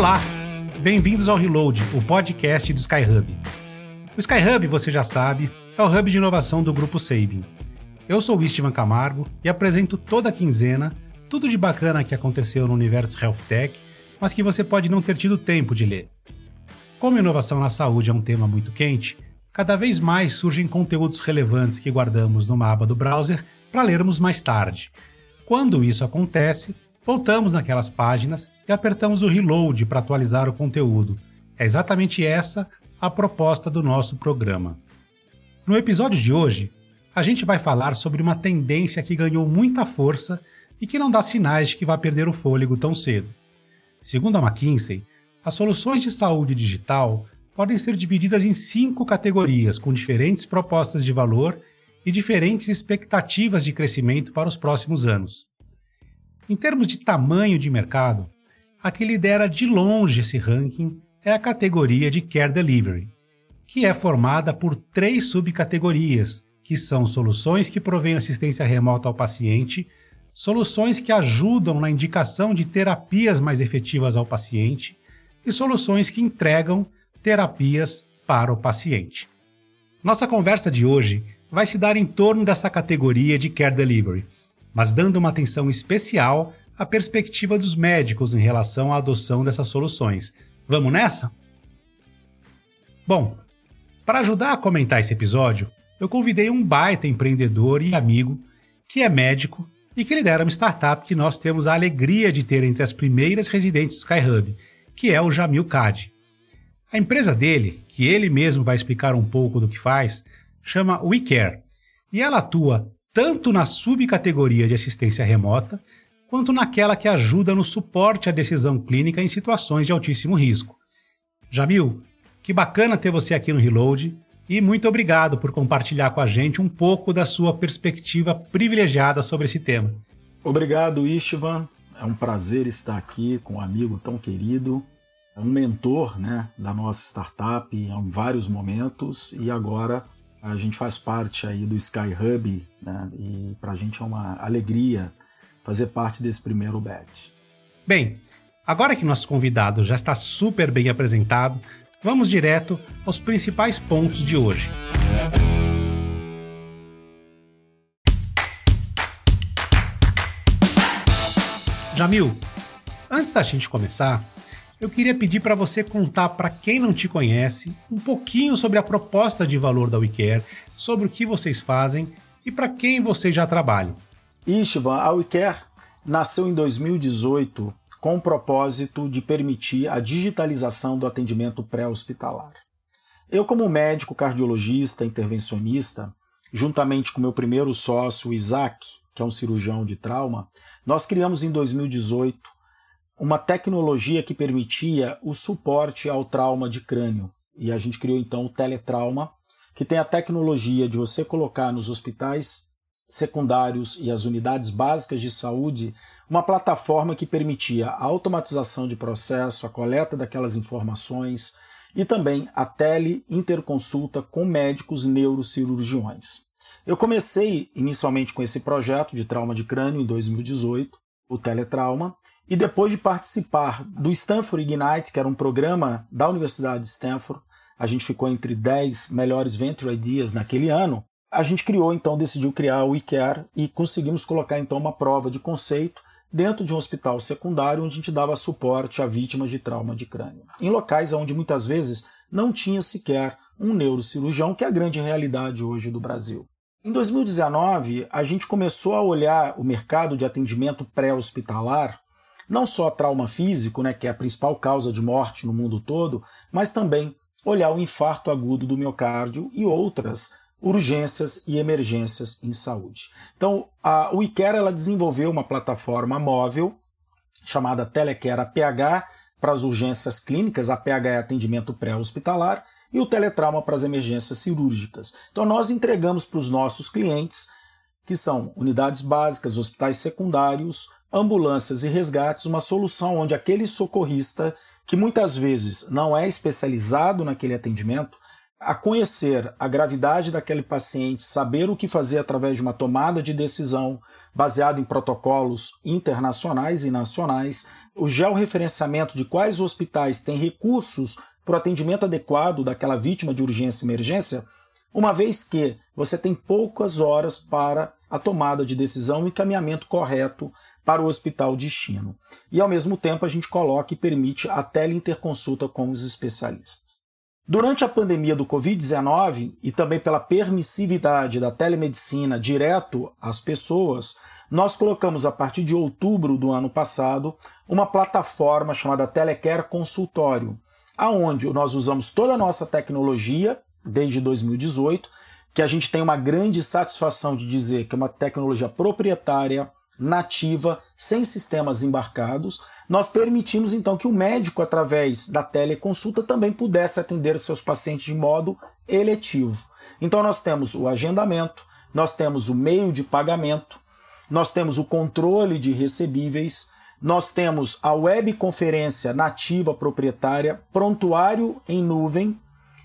Olá, bem-vindos ao Reload, o podcast do Skyhub. O Skyhub, você já sabe, é o hub de inovação do Grupo Sabin. Eu sou o Istvan Camargo e apresento toda quinzena tudo de bacana que aconteceu no universo Health Tech, mas que você pode não ter tido tempo de ler. Como inovação na saúde é um tema muito quente, cada vez mais surgem conteúdos relevantes que guardamos numa aba do browser para lermos mais tarde. Quando isso acontece, voltamos naquelas páginas e apertamos o reload para atualizar o conteúdo. É exatamente essa a proposta do nosso programa. No episódio de hoje, a gente vai falar sobre uma tendência que ganhou muita força e que não dá sinais de que vai perder o fôlego tão cedo. Segundo a McKinsey, as soluções de saúde digital podem ser divididas em cinco categorias com diferentes propostas de valor e diferentes expectativas de crescimento para os próximos anos. Em termos de tamanho de mercado, a que lidera de longe esse ranking é a categoria de Care Delivery, que é formada por três subcategorias, que são soluções que provêm assistência remota ao paciente soluções que ajudam na indicação de terapias mais efetivas ao paciente e soluções que entregam terapias para o paciente. Nossa conversa de hoje vai se dar em torno dessa categoria de care delivery, mas dando uma atenção especial à perspectiva dos médicos em relação à adoção dessas soluções. Vamos nessa? Bom, para ajudar a comentar esse episódio, eu convidei um baita empreendedor e amigo que é médico e que lidera uma startup que nós temos a alegria de ter entre as primeiras residentes do Skyhub, que é o Jamil Kadi. A empresa dele, que ele mesmo vai explicar um pouco do que faz, chama WeCare, e ela atua tanto na subcategoria de assistência remota, quanto naquela que ajuda no suporte à decisão clínica em situações de altíssimo risco. Jamil, que bacana ter você aqui no Reload e muito obrigado por compartilhar com a gente um pouco da sua perspectiva privilegiada sobre esse tema. Obrigado, Istvan. É um prazer estar aqui com um amigo tão querido, um mentor né, da nossa startup em vários momentos e agora a gente faz parte aí do Sky Hub né, e para a gente é uma alegria fazer parte desse primeiro batch. Bem, agora que nosso convidado já está super bem apresentado, Vamos direto aos principais pontos de hoje. Jamil, antes da gente começar, eu queria pedir para você contar para quem não te conhece um pouquinho sobre a proposta de valor da WeCare, sobre o que vocês fazem e para quem vocês já trabalham. Istvan, a WeCare nasceu em 2018 com o propósito de permitir a digitalização do atendimento pré-hospitalar. Eu, como médico cardiologista intervencionista, juntamente com meu primeiro sócio, Isaac, que é um cirurgião de trauma, nós criamos em 2018 uma tecnologia que permitia o suporte ao trauma de crânio. E a gente criou então o teletrauma, que tem a tecnologia de você colocar nos hospitais secundários e as unidades básicas de saúde uma plataforma que permitia a automatização de processo, a coleta daquelas informações e também a tele-interconsulta com médicos neurocirurgiões. Eu comecei inicialmente com esse projeto de trauma de crânio em 2018, o Teletrauma, e depois de participar do Stanford Ignite, que era um programa da Universidade de Stanford, a gente ficou entre 10 melhores venture ideas naquele ano, a gente criou então, decidiu criar o WeCare e conseguimos colocar então uma prova de conceito dentro de um hospital secundário onde a gente dava suporte a vítimas de trauma de crânio. Em locais onde muitas vezes não tinha sequer um neurocirurgião, que é a grande realidade hoje do Brasil. Em 2019, a gente começou a olhar o mercado de atendimento pré-hospitalar, não só trauma físico, né, que é a principal causa de morte no mundo todo, mas também olhar o infarto agudo do miocárdio e outras urgências e emergências em saúde. Então, a WeCare ela desenvolveu uma plataforma móvel chamada Telecare APH para as urgências clínicas, a APH é atendimento pré-hospitalar, e o teletrauma para as emergências cirúrgicas. Então, nós entregamos para os nossos clientes, que são unidades básicas, hospitais secundários, ambulâncias e resgates, uma solução onde aquele socorrista, que muitas vezes não é especializado naquele atendimento, a conhecer a gravidade daquele paciente, saber o que fazer através de uma tomada de decisão baseada em protocolos internacionais e nacionais, o georreferenciamento de quais hospitais têm recursos para o atendimento adequado daquela vítima de urgência e emergência, uma vez que você tem poucas horas para a tomada de decisão e encaminhamento correto para o hospital destino. E ao mesmo tempo a gente coloca e permite a teleinterconsulta com os especialistas. Durante a pandemia do Covid-19 e também pela permissividade da telemedicina direto às pessoas, nós colocamos a partir de outubro do ano passado uma plataforma chamada Telecare Consultório, aonde nós usamos toda a nossa tecnologia desde 2018, que a gente tem uma grande satisfação de dizer que é uma tecnologia proprietária, nativa, sem sistemas embarcados, nós permitimos então que o médico, através da teleconsulta, também pudesse atender seus pacientes de modo eletivo. Então nós temos o agendamento, nós temos o meio de pagamento, nós temos o controle de recebíveis, nós temos a webconferência nativa proprietária, prontuário em nuvem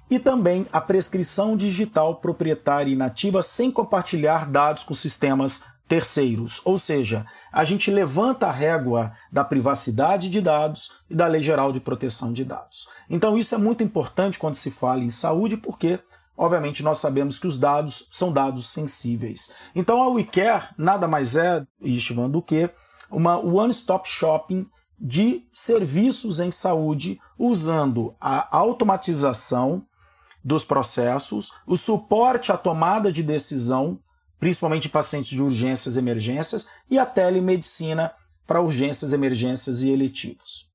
e também a prescrição digital proprietária e nativa sem compartilhar dados com sistemas terceiros. Ou seja, a gente levanta a régua da privacidade de dados e da Lei Geral de Proteção de Dados. Então, isso é muito importante quando se fala em saúde, porque, obviamente, nós sabemos que os dados são dados sensíveis. Então, a WeCare nada mais é, Istvan, do que uma one-stop shopping de serviços em saúde usando a automatização dos processos, o suporte à tomada de decisão principalmente pacientes de urgências e emergências, e a telemedicina para urgências, emergências e eletivos.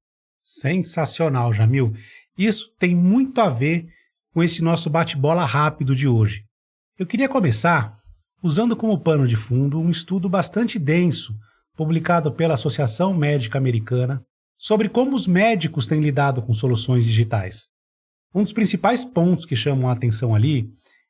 Sensacional, Jamil. Isso tem muito a ver com esse nosso bate-bola rápido de hoje. Eu queria começar usando como pano de fundo um estudo bastante denso, publicado pela Associação Médica Americana, sobre como os médicos têm lidado com soluções digitais. Um dos principais pontos que chamam a atenção ali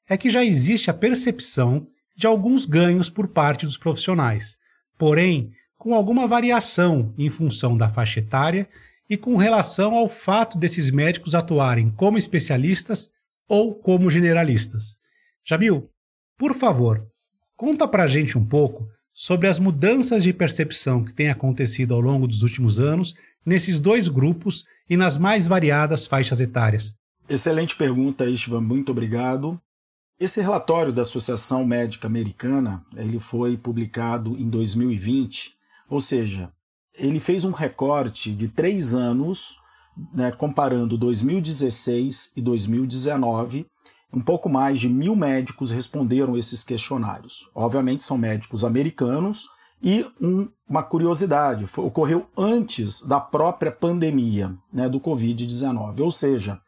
é que já existe a percepção de alguns ganhos por parte dos profissionais, porém com alguma variação em função da faixa etária e com relação ao fato desses médicos atuarem como especialistas ou como generalistas. Jamil, por favor, conta pra gente um pouco sobre as mudanças de percepção que têm acontecido ao longo dos últimos anos nesses dois grupos e nas mais variadas faixas etárias. Excelente pergunta, Istvan. Muito obrigado. Esse relatório da Associação Médica Americana, ele foi publicado em 2020, ou seja, ele fez um recorte de três anos, né, comparando 2016 e 2019. Um pouco mais de mil médicos responderam esses questionários. Obviamente são médicos americanos e um, uma curiosidade, foi, ocorreu antes da própria pandemia né, do Covid-19. Ou seja,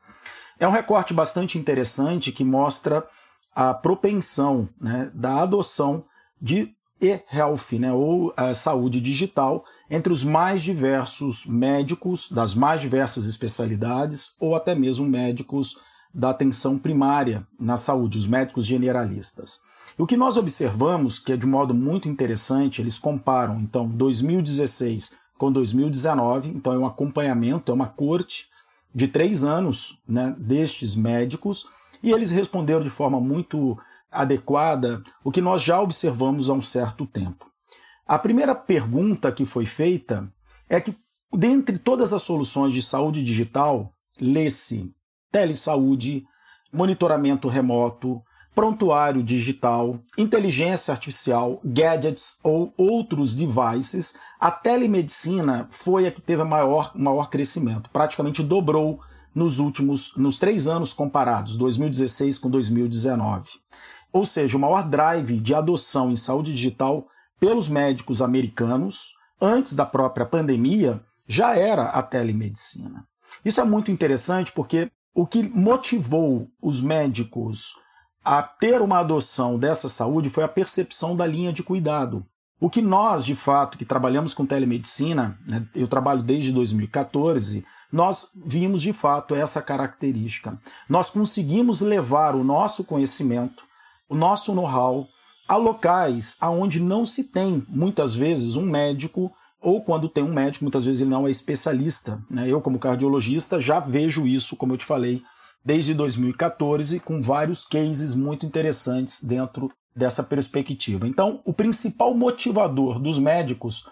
é um recorte bastante interessante que mostra a propensão né, da adoção de e-health, né, ou a saúde digital, entre os mais diversos médicos das mais diversas especialidades, ou até mesmo médicos da atenção primária na saúde, os médicos generalistas. E o que nós observamos, que é de modo muito interessante, eles comparam então 2016 com 2019, então é um acompanhamento, é uma corte de três anos né, destes médicos, e eles responderam de forma muito adequada o que nós já observamos há um certo tempo. A primeira pergunta que foi feita é que, dentre todas as soluções de saúde digital, lê-se telesaúde, monitoramento remoto, prontuário digital, inteligência artificial, gadgets ou outros devices, a telemedicina foi a que teve maior, maior crescimento, praticamente dobrou nos últimos, nos três anos comparados, 2016 com 2019. Ou seja, o maior drive de adoção em saúde digital pelos médicos americanos, antes da própria pandemia, já era a telemedicina. Isso é muito interessante porque o que motivou os médicos a ter uma adoção dessa saúde foi a percepção da linha de cuidado. O que nós, de fato, que trabalhamos com telemedicina, né, eu trabalho desde 2014, nós vimos de fato essa característica. Nós conseguimos levar o nosso conhecimento, o nosso know-how a locais aonde não se tem muitas vezes um médico ou quando tem um médico, muitas vezes ele não é especialista. Né? Eu, como cardiologista, já vejo isso, como eu te falei, desde 2014, com vários cases muito interessantes dentro dessa perspectiva. Então, o principal motivador dos médicos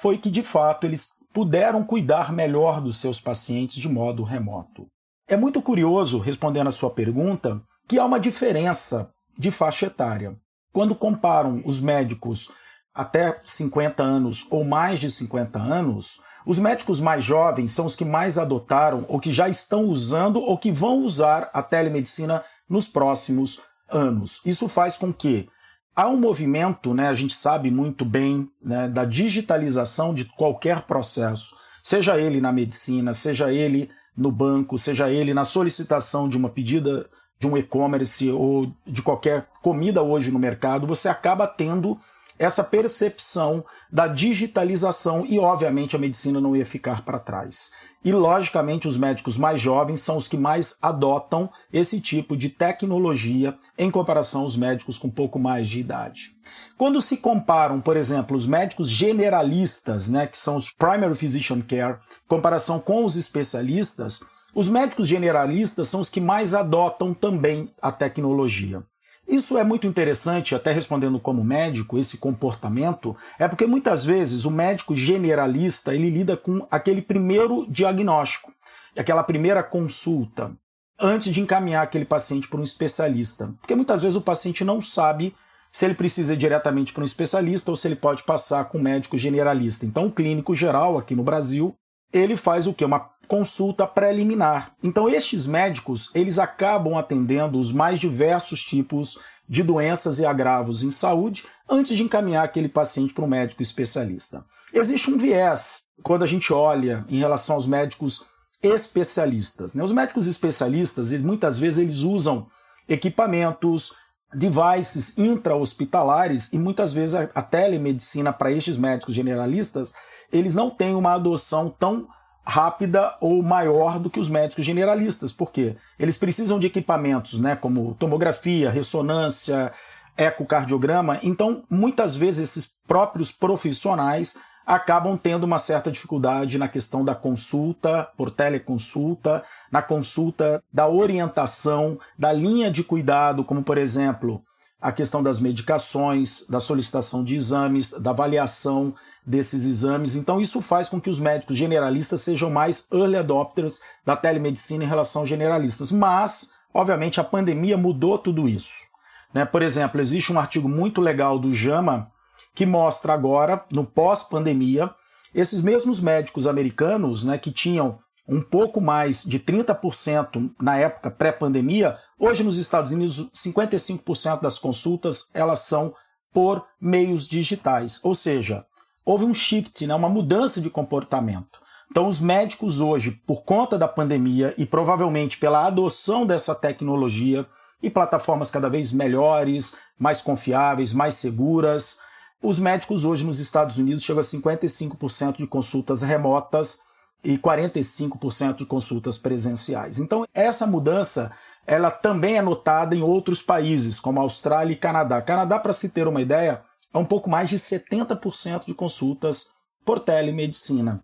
foi que, de fato, eles puderam cuidar melhor dos seus pacientes de modo remoto. É muito curioso, respondendo a sua pergunta, que há uma diferença de faixa etária. Quando comparam os médicos até 50 anos ou mais de 50 anos, os médicos mais jovens são os que mais adotaram ou que já estão usando ou que vão usar a telemedicina nos próximos anos. Isso faz com que há um movimento, né, a gente sabe muito bem, né, da digitalização de qualquer processo, seja ele na medicina, seja ele no banco, seja ele na solicitação de uma pedida de um e-commerce ou de qualquer comida hoje no mercado, você acaba tendo essa percepção da digitalização e, obviamente, a medicina não ia ficar para trás. E, logicamente, os médicos mais jovens são os que mais adotam esse tipo de tecnologia em comparação aos médicos com pouco mais de idade. Quando se comparam, por exemplo, os médicos generalistas, né, que são os primary physician care, em comparação com os especialistas, os médicos generalistas são os que mais adotam também a tecnologia. Isso é muito interessante, até respondendo como médico, esse comportamento, é porque muitas vezes o médico generalista ele lida com aquele primeiro diagnóstico, aquela primeira consulta, antes de encaminhar aquele paciente para um especialista. Porque muitas vezes o paciente não sabe se ele precisa ir diretamente para um especialista ou se ele pode passar com um médico generalista. Então, o clínico geral aqui no Brasil, ele faz o que? Uma consulta preliminar. Então estes médicos, eles acabam atendendo os mais diversos tipos de doenças e agravos em saúde antes de encaminhar aquele paciente para um médico especialista. Existe um viés quando a gente olha em relação aos médicos especialistas. Né? Os médicos especialistas, muitas vezes eles usam equipamentos, devices intra-hospitalares e muitas vezes a, a telemedicina para estes médicos generalistas, eles não têm uma adoção tão rápida ou maior do que os médicos generalistas. Por quê? Eles precisam de equipamentos, né, como tomografia, ressonância, ecocardiograma. Então, muitas vezes esses próprios profissionais acabam tendo uma certa dificuldade na questão da consulta por teleconsulta, na consulta da orientação, da linha de cuidado, como por exemplo, a questão das medicações, da solicitação de exames, da avaliação desses exames. Então, isso faz com que os médicos generalistas sejam mais early adopters da telemedicina em relação aos generalistas. Mas, obviamente, a pandemia mudou tudo isso. Né? Por exemplo, existe um artigo muito legal do JAMA que mostra agora, no pós-pandemia, esses mesmos médicos americanos né, que tinham um pouco mais de 30% na época pré-pandemia, hoje nos Estados Unidos 55% das consultas elas são por meios digitais, ou seja, houve um shift, né, uma mudança de comportamento. Então, os médicos hoje, por conta da pandemia e provavelmente pela adoção dessa tecnologia e plataformas cada vez melhores, mais confiáveis, mais seguras, os médicos hoje nos Estados Unidos chegam a 55% de consultas remotas e 45% de consultas presenciais. Então, essa mudança ela também é notada em outros países, como Austrália e Canadá. Canadá, para se ter uma ideia, a um pouco mais de 70% de consultas por telemedicina.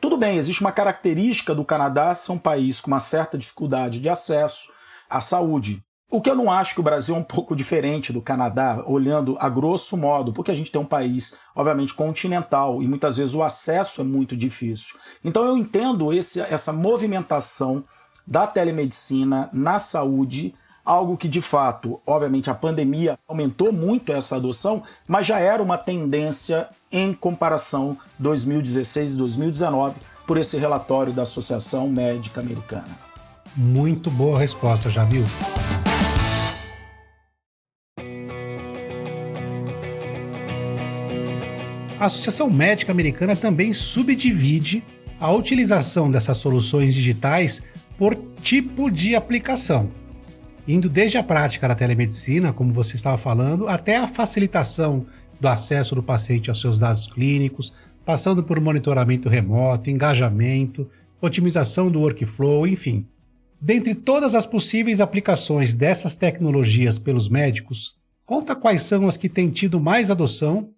Tudo bem, existe uma característica do Canadá ser um país com uma certa dificuldade de acesso à saúde. O que eu não acho que o Brasil é um pouco diferente do Canadá, olhando a grosso modo, porque a gente tem um país, obviamente, continental e muitas vezes o acesso é muito difícil. Então eu entendo esse, essa movimentação da telemedicina na saúde algo que de fato, obviamente, a pandemia aumentou muito essa adoção, mas já era uma tendência em comparação 2016-2019 por esse relatório da Associação Médica Americana. Muito boa resposta, viu? A Associação Médica Americana também subdivide a utilização dessas soluções digitais por tipo de aplicação indo desde a prática da telemedicina, como você estava falando, até a facilitação do acesso do paciente aos seus dados clínicos, passando por monitoramento remoto, engajamento, otimização do workflow, enfim. Dentre todas as possíveis aplicações dessas tecnologias pelos médicos, conta quais são as que têm tido mais adoção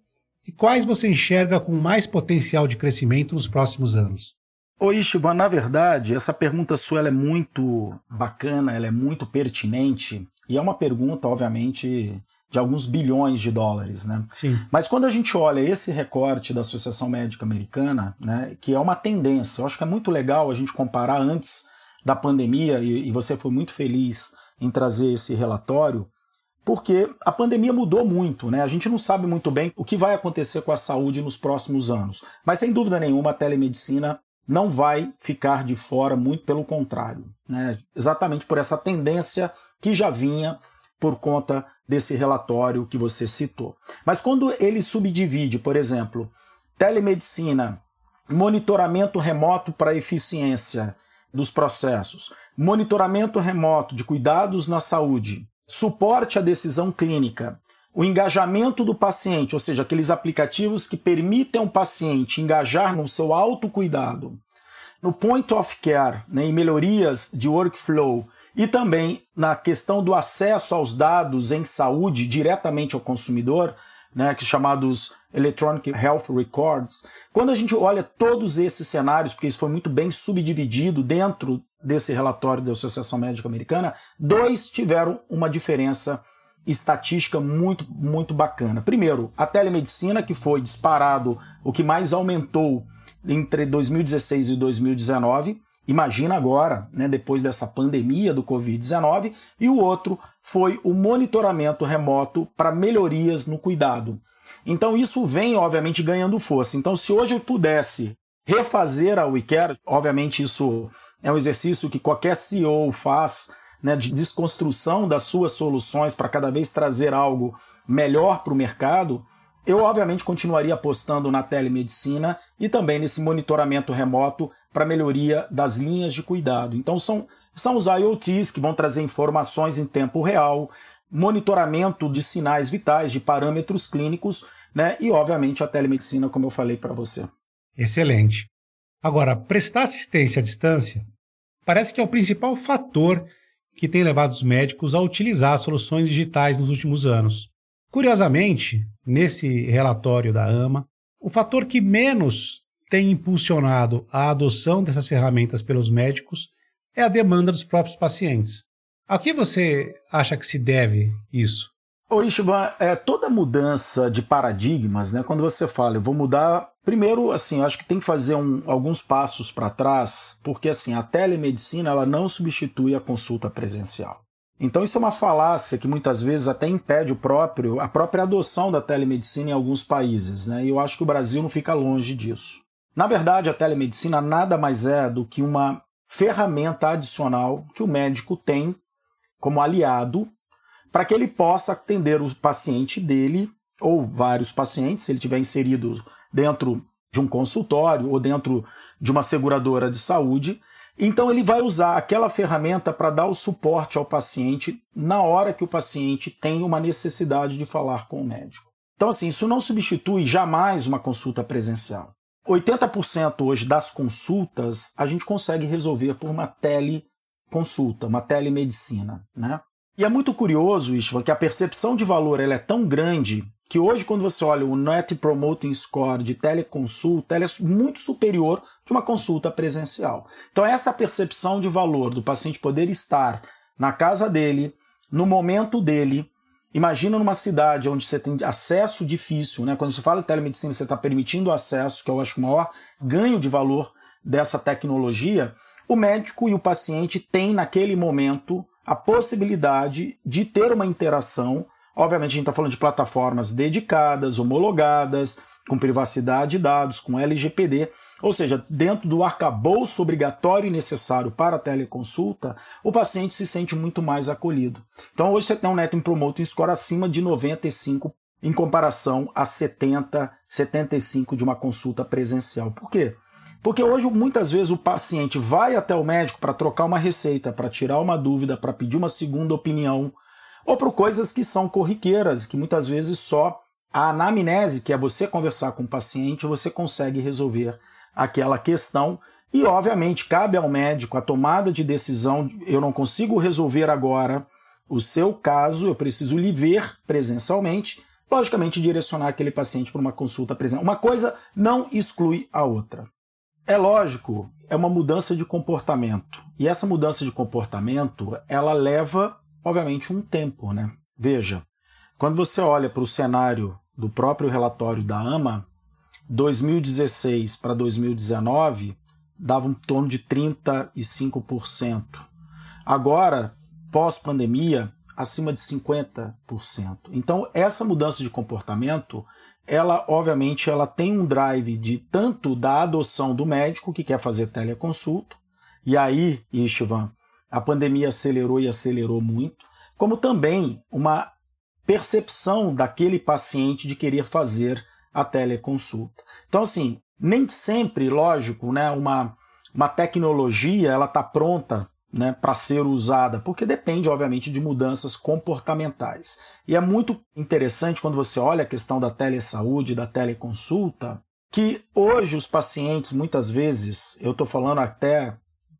e quais você enxerga com mais potencial de crescimento nos próximos anos. Oi, Ichiban, na verdade, essa pergunta sua é muito bacana, ela é muito pertinente e é uma pergunta, obviamente, de alguns bilhões de dólares. Né? Sim. Mas quando a gente olha esse recorte da Associação Médica Americana, né, que é uma tendência, eu acho que é muito legal a gente comparar antes da pandemia, e, e você foi muito feliz em trazer esse relatório, porque a pandemia mudou muito, né? A gente não sabe muito bem o que vai acontecer com a saúde nos próximos anos. Mas sem dúvida nenhuma, a telemedicina não vai ficar de fora, muito pelo contrário. Né? Exatamente por essa tendência que já vinha por conta desse relatório que você citou. Mas quando ele subdivide, por exemplo, telemedicina, monitoramento remoto para eficiência dos processos, monitoramento remoto de cuidados na saúde, suporte à decisão clínica, o engajamento do paciente, ou seja, aqueles aplicativos que permitem o paciente engajar no seu autocuidado, no point of care, né, em melhorias de workflow e também na questão do acesso aos dados em saúde diretamente ao consumidor, né, que chamados Electronic Health Records. Quando a gente olha todos esses cenários, porque isso foi muito bem subdividido dentro desse relatório da Associação Médica Americana, dois tiveram uma diferença estatística muito, muito bacana. Primeiro, a telemedicina, que foi disparado, o que mais aumentou entre 2016 e 2019. Imagina agora, né, depois dessa pandemia do Covid-19. E o outro foi o monitoramento remoto para melhorias no cuidado. Então isso vem, obviamente, ganhando força. Então, se hoje eu pudesse refazer a WeCare, obviamente isso é um exercício que qualquer CEO faz, né, de desconstrução das suas soluções para cada vez trazer algo melhor para o mercado, eu obviamente continuaria apostando na telemedicina e também nesse monitoramento remoto para melhoria das linhas de cuidado. Então são, são os IoTs que vão trazer informações em tempo real, monitoramento de sinais vitais, de parâmetros clínicos, né? E obviamente a telemedicina, como eu falei para você. Excelente. Agora, prestar assistência à distância parece que é o principal fator que tem levado os médicos a utilizar soluções digitais nos últimos anos. Curiosamente, nesse relatório da AMA, o fator que menos tem impulsionado a adoção dessas ferramentas pelos médicos é a demanda dos próprios pacientes. A que você acha que se deve isso? Ô Ishvan, é, toda mudança de paradigmas, né, quando você fala, eu vou mudar, primeiro, assim, acho que tem que fazer um, alguns passos para trás, porque assim, a telemedicina ela não substitui a consulta presencial. Então isso é uma falácia que muitas vezes até impede o próprio, a própria adoção da telemedicina em alguns países, né, e eu acho que o Brasil não fica longe disso. Na verdade, a telemedicina nada mais é do que uma ferramenta adicional que o médico tem como aliado para que ele possa atender o paciente dele ou vários pacientes, se ele tiver inserido dentro de um consultório ou dentro de uma seguradora de saúde. Então ele vai usar aquela ferramenta para dar o suporte ao paciente na hora que o paciente tem uma necessidade de falar com o médico. Então assim, isso não substitui jamais uma consulta presencial. 80% hoje das consultas a gente consegue resolver por uma teleconsulta, uma telemedicina, né? E é muito curioso, Istvan, que a percepção de valor ela é tão grande que hoje, quando você olha o Net Promoting Score de teleconsulta, ela é muito superior de uma consulta presencial. Então, essa percepção de valor do paciente poder estar na casa dele, no momento dele, Imagina numa cidade onde você tem acesso difícil, né? Quando você fala de telemedicina, você está permitindo acesso, que eu acho o maior ganho de valor dessa tecnologia. O médico e o paciente têm naquele momento a possibilidade de ter uma interação. Obviamente, a gente está falando de plataformas dedicadas, homologadas, com privacidade de dados, com LGPD, ou seja, dentro do arcabouço obrigatório e necessário para a teleconsulta, o paciente se sente muito mais acolhido. Então, hoje você tem um Net Promoting Score acima de 95 em comparação a 70, 75 de uma consulta presencial. Por quê? Porque hoje muitas vezes o paciente vai até o médico para trocar uma receita, para tirar uma dúvida, para pedir uma segunda opinião, ou por coisas que são corriqueiras, que muitas vezes só a anamnese, que é você conversar com o paciente, você consegue resolver aquela questão. E, obviamente, cabe ao médico a tomada de decisão. Eu não consigo resolver agora o seu caso, eu preciso lhe ver presencialmente. Logicamente, direcionar aquele paciente para uma consulta presencial. Uma coisa não exclui a outra. É lógico, é uma mudança de comportamento. E essa mudança de comportamento, ela leva, obviamente, um tempo, né? Veja, Quando você olha para o cenário do próprio relatório da AMA, 2016 para 2019 dava um torno de 35%. Agora, pós-pandemia, acima de 50%. Então, essa mudança de comportamento, ela obviamente ela tem um drive de tanto da adoção do médico que quer fazer teleconsulta, e aí, Istvan, a pandemia acelerou e acelerou muito, como também uma percepção daquele paciente de querer fazer a teleconsulta. Então, assim, nem sempre, lógico, né, uma, uma tecnologia ela está pronta né, para ser usada, porque depende, obviamente, de mudanças comportamentais. E é muito interessante quando você olha a questão da telesaúde, da teleconsulta, que hoje os pacientes, muitas vezes, eu estou falando até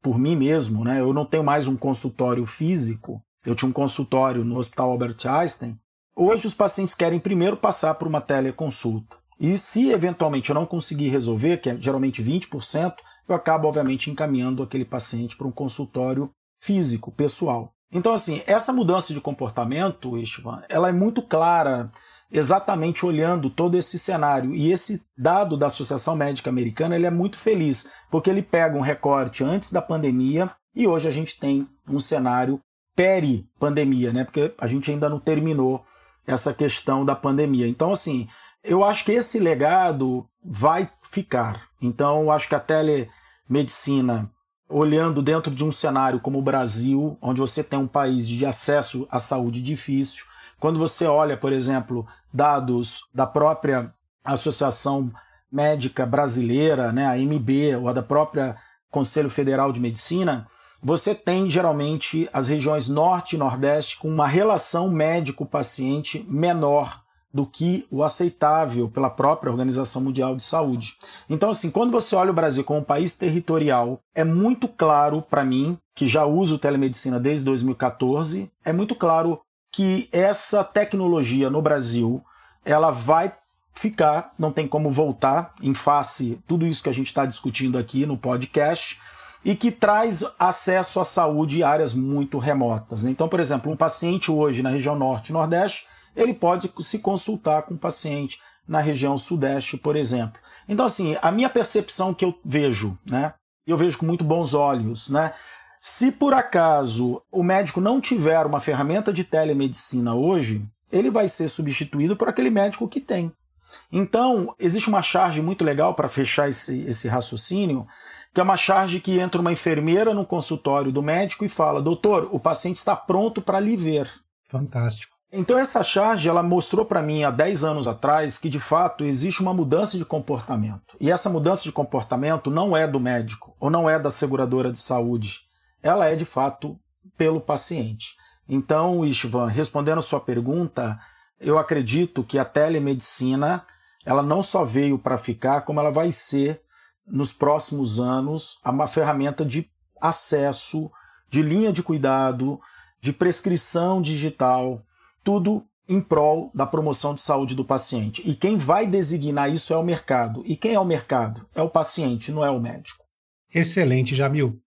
por mim mesmo, né, eu não tenho mais um consultório físico, eu tinha um consultório no Hospital Albert Einstein, Hoje os pacientes querem primeiro passar por uma teleconsulta. E se eventualmente eu não conseguir resolver, que é geralmente 20%, eu acabo obviamente encaminhando aquele paciente para um consultório físico, pessoal. Então assim, essa mudança de comportamento, Istvan, ela é muito clara exatamente olhando todo esse cenário. E esse dado da Associação Médica Americana ele é muito feliz, porque ele pega um recorte antes da pandemia e hoje a gente tem um cenário peri-pandemia, né? porque a gente ainda não terminou essa questão da pandemia. Então, assim, eu acho que esse legado vai ficar. Então, eu acho que a telemedicina, olhando dentro de um cenário como o Brasil, onde você tem um país de acesso à saúde difícil, quando você olha, por exemplo, dados da própria Associação Médica Brasileira, né, a MB, ou a da própria Conselho Federal de Medicina, você tem geralmente as regiões norte e nordeste com uma relação médico-paciente menor do que o aceitável pela própria Organização Mundial de Saúde. Então, assim, quando você olha o Brasil como um país territorial, é muito claro para mim, que já uso telemedicina desde 2014, é muito claro que essa tecnologia no Brasil, ela vai ficar, não tem como voltar em face tudo isso que a gente está discutindo aqui no podcast e que traz acesso à saúde em áreas muito remotas. Então, por exemplo, um paciente hoje na região norte e nordeste, ele pode se consultar com um paciente na região sudeste, por exemplo. Então, assim, a minha percepção que eu vejo, né? Eu vejo com muito bons olhos, né? Se por acaso o médico não tiver uma ferramenta de telemedicina hoje, ele vai ser substituído por aquele médico que tem. Então, existe uma charge muito legal para fechar esse, esse raciocínio, que é uma charge que entra uma enfermeira no consultório do médico e fala: Doutor, o paciente está pronto para lhe ver. Fantástico. Então essa charge ela mostrou para mim há 10 anos atrás que de fato existe uma mudança de comportamento. E essa mudança de comportamento não é do médico ou não é da seguradora de saúde. Ela é de fato pelo paciente. Então, Istvan, respondendo a sua pergunta, eu acredito que a telemedicina ela não só veio para ficar, como ela vai ser nos próximos anos uma ferramenta de acesso, de linha de cuidado, de prescrição digital, tudo em prol da promoção de saúde do paciente. E quem vai designar isso é o mercado. E quem é o mercado? É o paciente, não é o médico. Excelente, Jamil.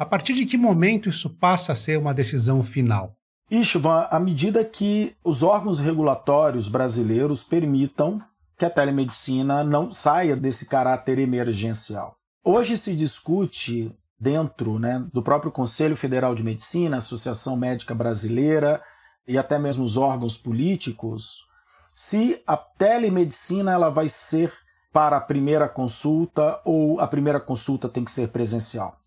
A partir de que momento isso passa a ser uma decisão final? Istvan, à medida que os órgãos regulatórios brasileiros permitam que a telemedicina não saia desse caráter emergencial. Hoje se discute dentro né, do próprio Conselho Federal de Medicina, Associação Médica Brasileira e até mesmo os órgãos políticos, se a telemedicina ela vai ser para a primeira consulta ou a primeira consulta tem que ser presencial.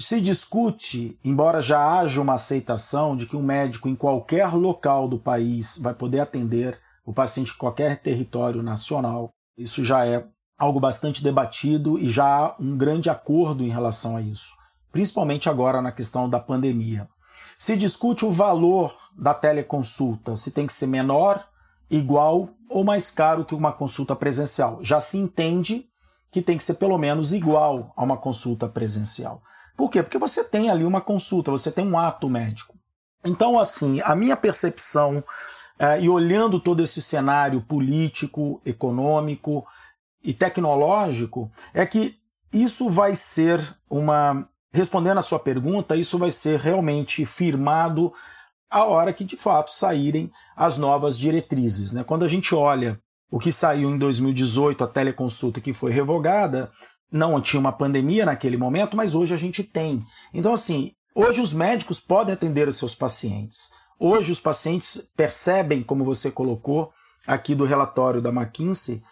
Se discute, embora já haja uma aceitação de que um médico em qualquer local do país vai poder atender o paciente em qualquer território nacional. Isso já é algo bastante debatido e já há um grande acordo em relação a isso, principalmente agora na questão da pandemia. Se discute o valor da teleconsulta, se tem que ser menor, igual ou mais caro que uma consulta presencial. Já se entende que tem que ser pelo menos igual a uma consulta presencial. Por quê? Porque você tem ali uma consulta, você tem um ato médico. Então, assim, a minha percepção é, e olhando todo esse cenário político, econômico e tecnológico, é que isso vai ser uma. Respondendo à sua pergunta, isso vai ser realmente firmado a hora que de fato saírem as novas diretrizes. Né? Quando a gente olha o que saiu em 2018, a teleconsulta que foi revogada, não tinha uma pandemia naquele momento, mas hoje a gente tem. Então, assim, hoje os médicos podem atender os seus pacientes. Hoje os pacientes percebem, como você colocou aqui do relatório da McKinsey,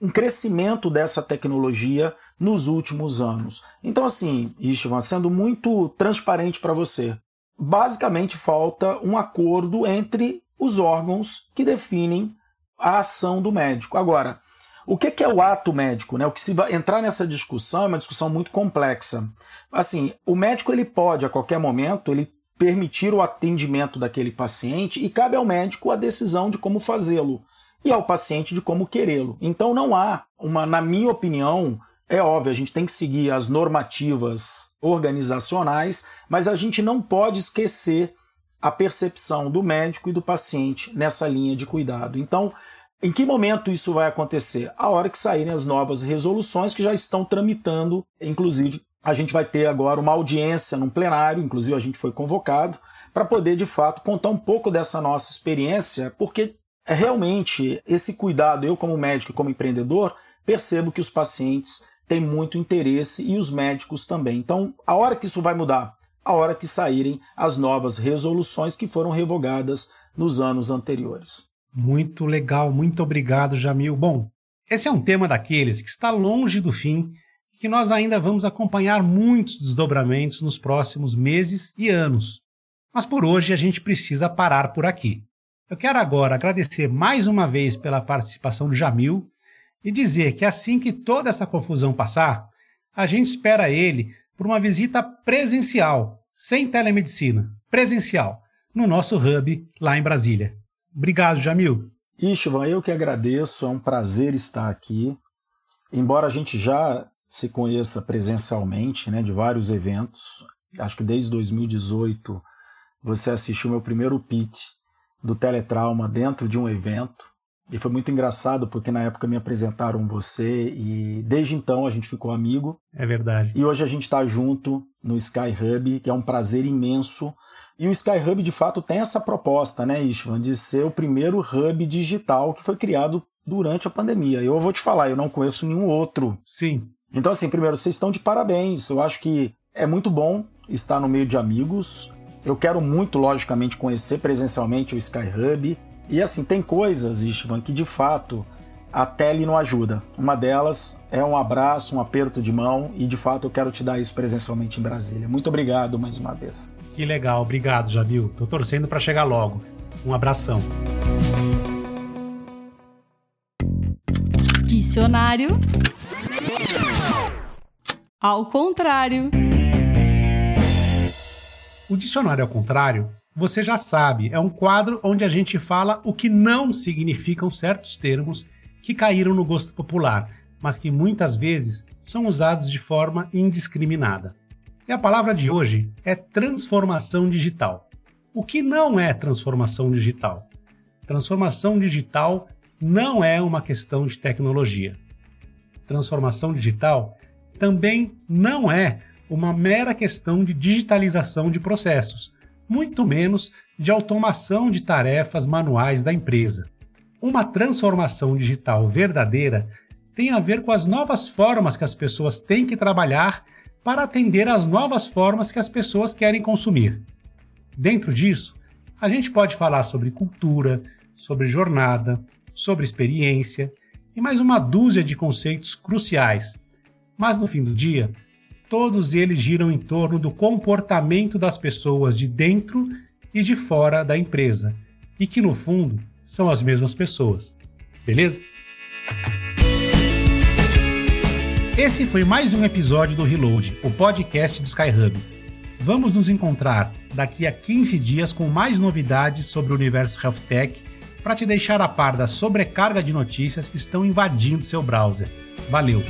um crescimento dessa tecnologia nos últimos anos. Então, assim, Istvan, sendo muito transparente para você, basicamente falta um acordo entre os órgãos que definem a ação do médico. Agora, o que é o ato médico? Né? O que se vai entrar nessa discussão é uma discussão muito complexa. Assim, o médico ele pode a qualquer momento ele permitir o atendimento daquele paciente e cabe ao médico a decisão de como fazê-lo e ao paciente de como querê-lo. Então não há uma, na minha opinião, é óbvio, a gente tem que seguir as normativas organizacionais, mas a gente não pode esquecer a percepção do médico e do paciente nessa linha de cuidado. Então, em que momento isso vai acontecer? A hora que saírem as novas resoluções que já estão tramitando, inclusive a gente vai ter agora uma audiência num plenário, inclusive a gente foi convocado, para poder de fato contar um pouco dessa nossa experiência, porque é realmente esse cuidado, eu como médico e como empreendedor, percebo que os pacientes têm muito interesse e os médicos também. Então, a hora que isso vai mudar? A hora que saírem as novas resoluções que foram revogadas nos anos anteriores. Muito legal, muito obrigado, Jamil. Bom, esse é um tema daqueles que está longe do fim e que nós ainda vamos acompanhar muitos desdobramentos nos próximos meses e anos. Mas por hoje a gente precisa parar por aqui. Eu quero agora agradecer mais uma vez pela participação do Jamil e dizer que assim que toda essa confusão passar, a gente espera ele por uma visita presencial, sem telemedicina, presencial, no nosso hub lá em Brasília. Obrigado, Jamil. Istvan, eu que agradeço, é um prazer estar aqui. Embora a gente já se conheça presencialmente, né, de vários eventos, acho que desde 2018 você assistiu meu primeiro pitch do teletrauma dentro de um evento. E foi muito engraçado porque na época me apresentaram você e desde então a gente ficou amigo. É verdade. E hoje a gente está junto no Sky Hub, que é um prazer imenso. E o Sky Hub de fato tem essa proposta, né, Ishvan, de ser o primeiro hub digital que foi criado durante a pandemia. Eu vou te falar, eu não conheço nenhum outro. Sim. Então, assim, primeiro, vocês estão de parabéns. Eu acho que é muito bom estar no meio de amigos. Eu quero muito, logicamente, conhecer presencialmente o Sky Hub. E assim, tem coisas, Istvan, que de fato a tele não ajuda. Uma delas é um abraço, um aperto de mão, e de fato eu quero te dar isso presencialmente em Brasília. Muito obrigado mais uma vez. Que legal, obrigado, Jabil. Tô torcendo para chegar logo. Um abração. Dicionário. Ao contrário. O dicionário ao contrário, você já sabe, é um quadro onde a gente fala o que não significam certos termos que caíram no gosto popular, mas que muitas vezes são usados de forma indiscriminada. E a palavra de hoje é transformação digital. O que não é transformação digital? Transformação digital não é uma questão de tecnologia. Transformação digital também não é uma mera questão de digitalização de processos, muito menos de automação de tarefas manuais da empresa. Uma transformação digital verdadeira tem a ver com as novas formas que as pessoas têm que trabalhar para atender às novas formas que as pessoas querem consumir. Dentro disso, a gente pode falar sobre cultura, sobre jornada, sobre experiência e mais uma dúzia de conceitos cruciais. Mas no fim do dia, todos eles giram em torno do comportamento das pessoas de dentro e de fora da empresa, e que no fundo são as mesmas pessoas. Beleza? Esse foi mais um episódio do Reload, o podcast do Skyhub. Vamos nos encontrar daqui a 15 dias com mais novidades sobre o universo Health Tech para te deixar a par da sobrecarga de notícias que estão invadindo seu browser. Valeu!